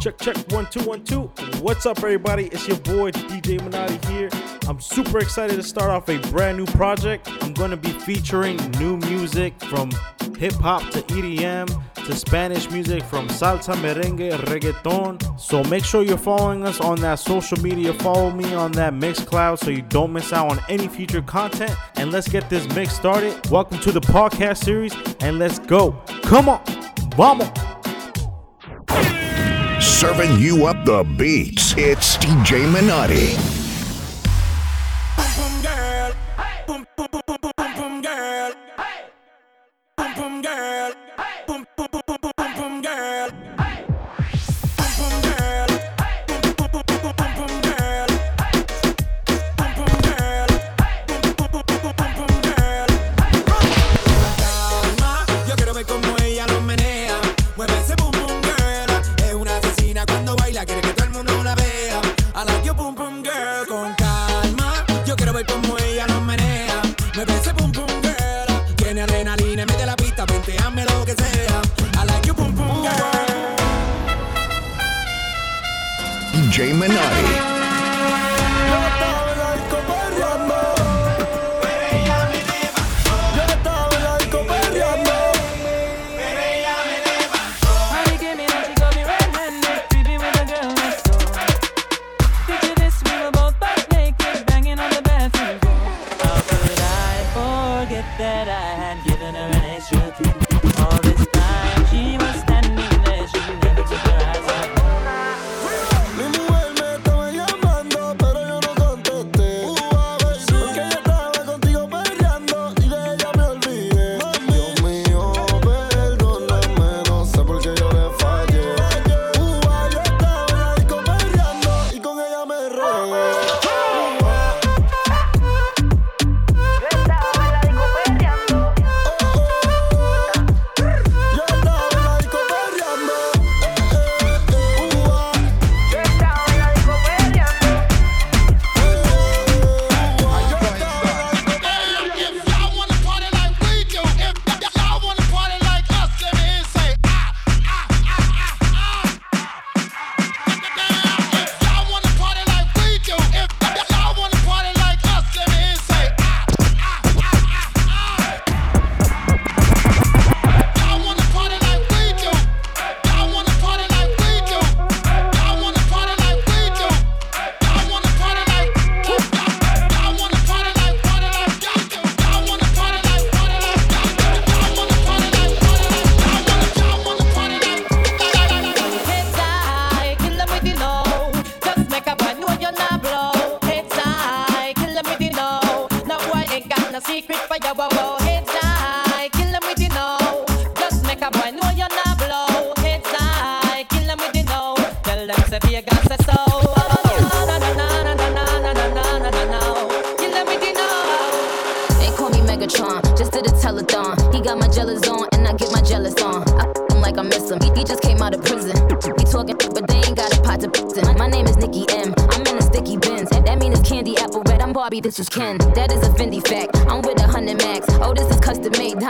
Check, check, one, two, one, two. What's up, everybody? It's your boy DJ Minotti here. I'm super excited to start off a brand new project. I'm going to be featuring new music from hip hop to EDM to Spanish music from salsa, merengue, reggaeton. So make sure you're following us on that social media. Follow me on that Mixcloud so you don't miss out on any future content. And let's get this mix started. Welcome to the podcast series and let's go. Come on, vamos serving you up the beats. It's DJ Minotti. Boom, boom, girl. Boom, boom. Boom, boom, girl.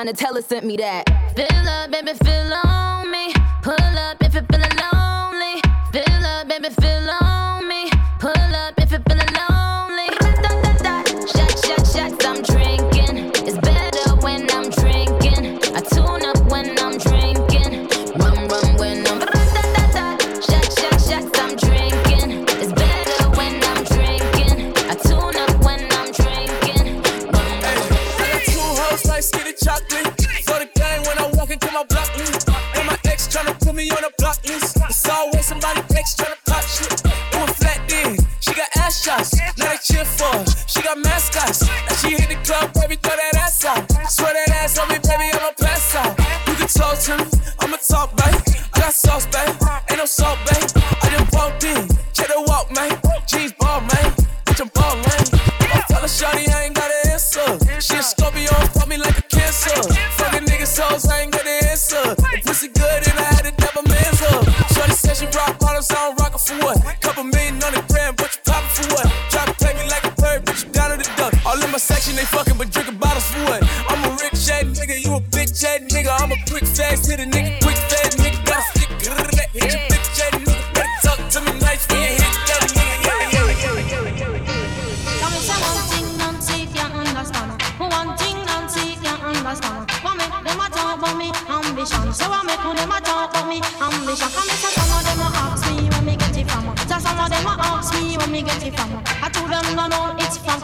Donatella sent me that. Fill up, baby, fill up. I'm ball, man. I tell a shawty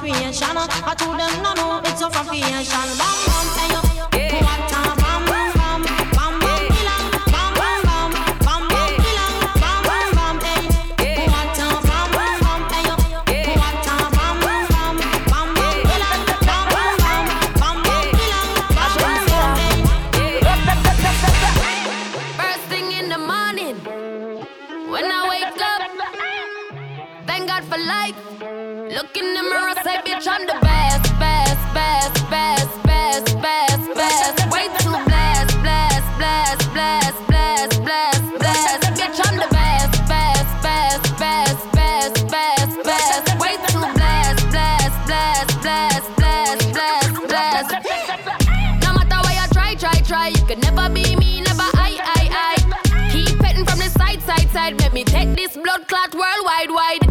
from creation. Uh, I told them no no, it's a from creation. Bam bam, hey yo, what I'm the best, best, best, best, best, best, best. Blessed, blessed, blessed, blessed, blessed, blessed, blessed. Bitch, I'm the best, best, best, best, best, best, best. Blessed, blessed, blessed, blessed, blessed, blessed, blessed. No matter you try, try, try, you never be me, never I, I, I. Keep petting from the side, side, side. Make me take this blood clot worldwide, wide.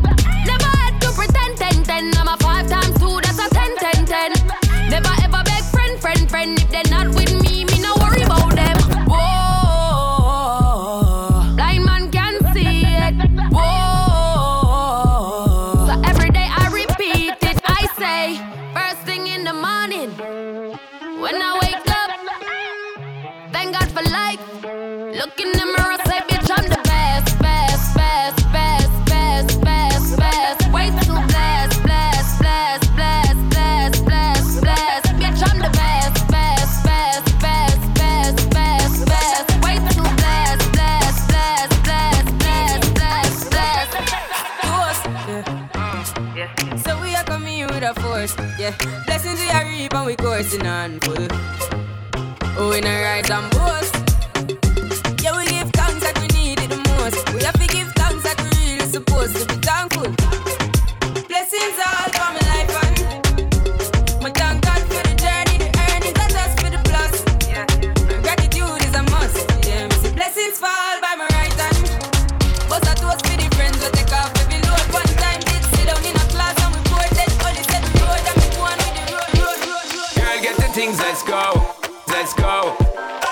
Things, let's go. Let's go.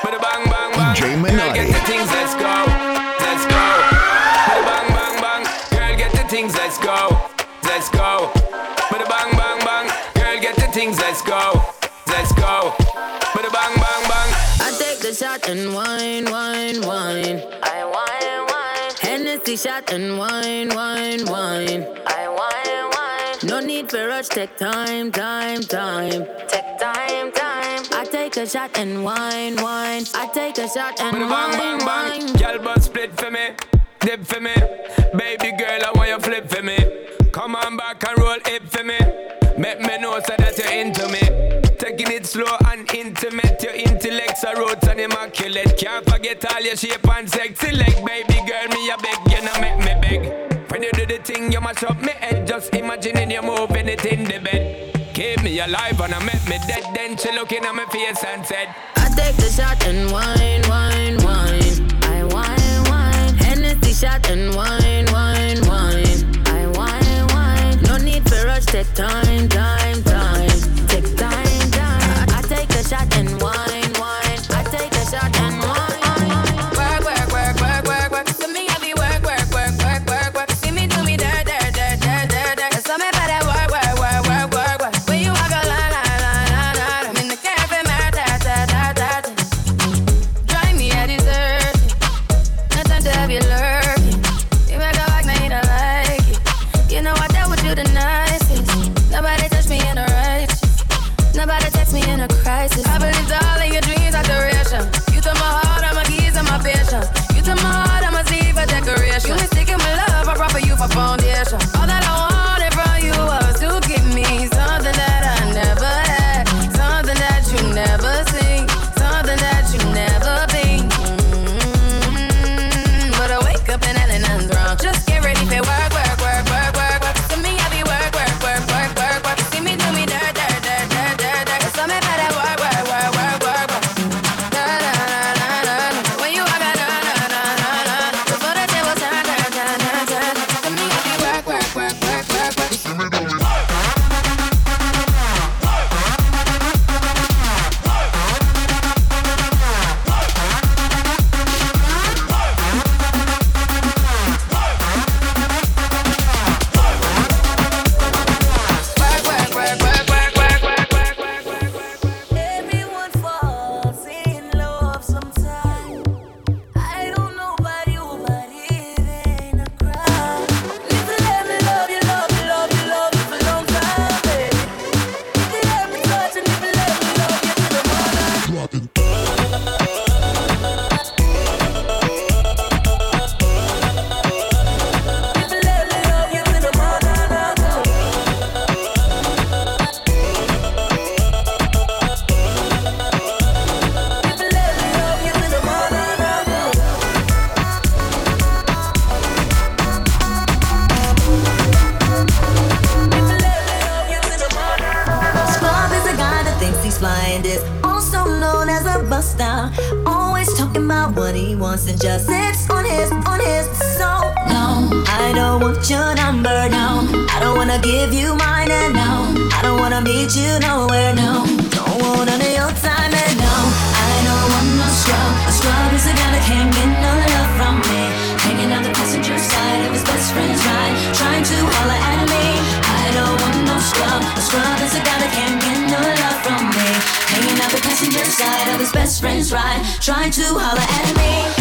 With a bang, bang, bang. DJ Girl, get the things, let's go. Let's go. With a bang, bang, bang. Girl, get the things, let's go. Let's go. With a bang, bang, bang. Girl, get the things, let's go. Let's go. With a bang, bang, bang. I take the shot and wine, wine, wine. I wine, wine, Hennessy shot and wine, wine, wine. I wine, wine. No need for rush, take time, time, time. Take time, time. I take a shot and wine, wine. I take a shot and wine, a bang, bang, wine, bang. wine. Girl, but split for me. Dip for me. Baby girl, I want you flip for me. Come on back and roll it for me. Make me know so that you're into me. Taking it slow and intimate. Your intellect's a roots and immaculate. Can't forget all your shape and sexy leg. Baby girl, me a beg, you mash up me head. Just imagining you moving it in the bed. Keep me alive and I make me dead. Then she looking at my face and said, I take the shot and wine, wine, wine. I wine, wine. Hennessy shot and wine, wine, wine. I wine, wine. No need for rush, take time, time. side of his best friend's ride, trying to holler at me.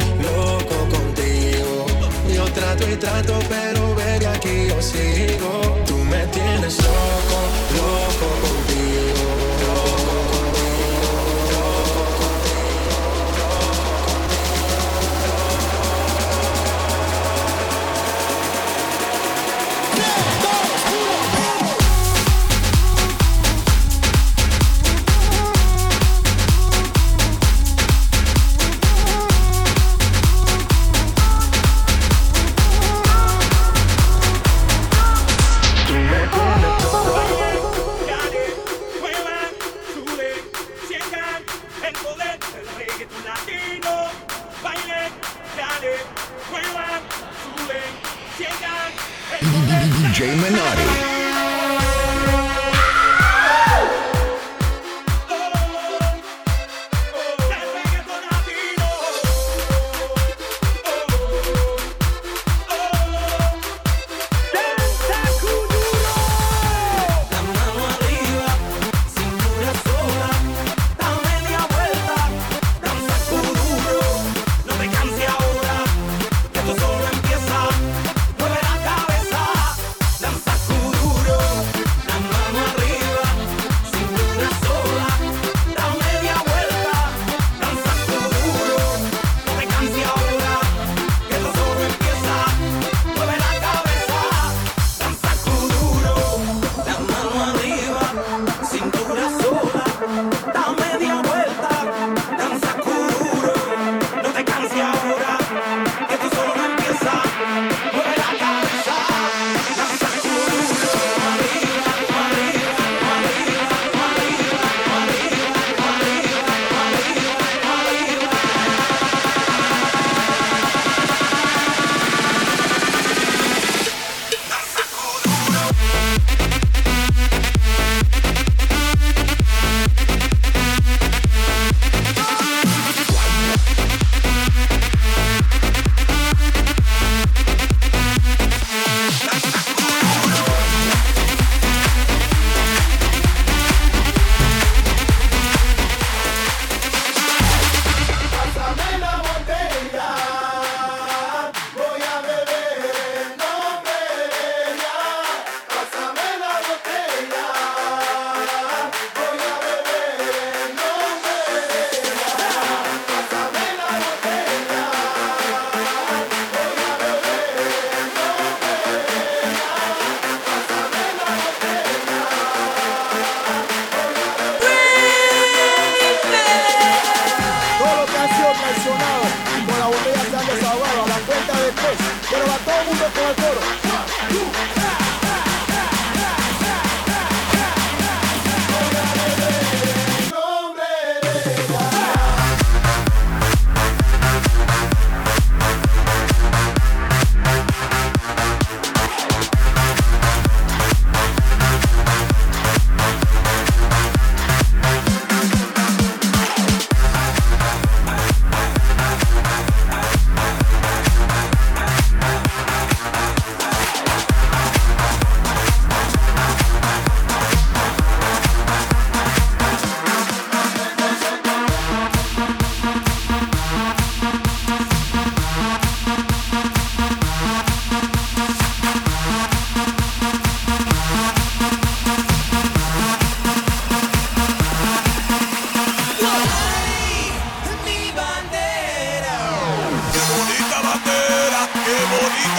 y trato, pero baby, aquí yo sigo. Tú me tienes loco, loco.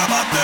about that.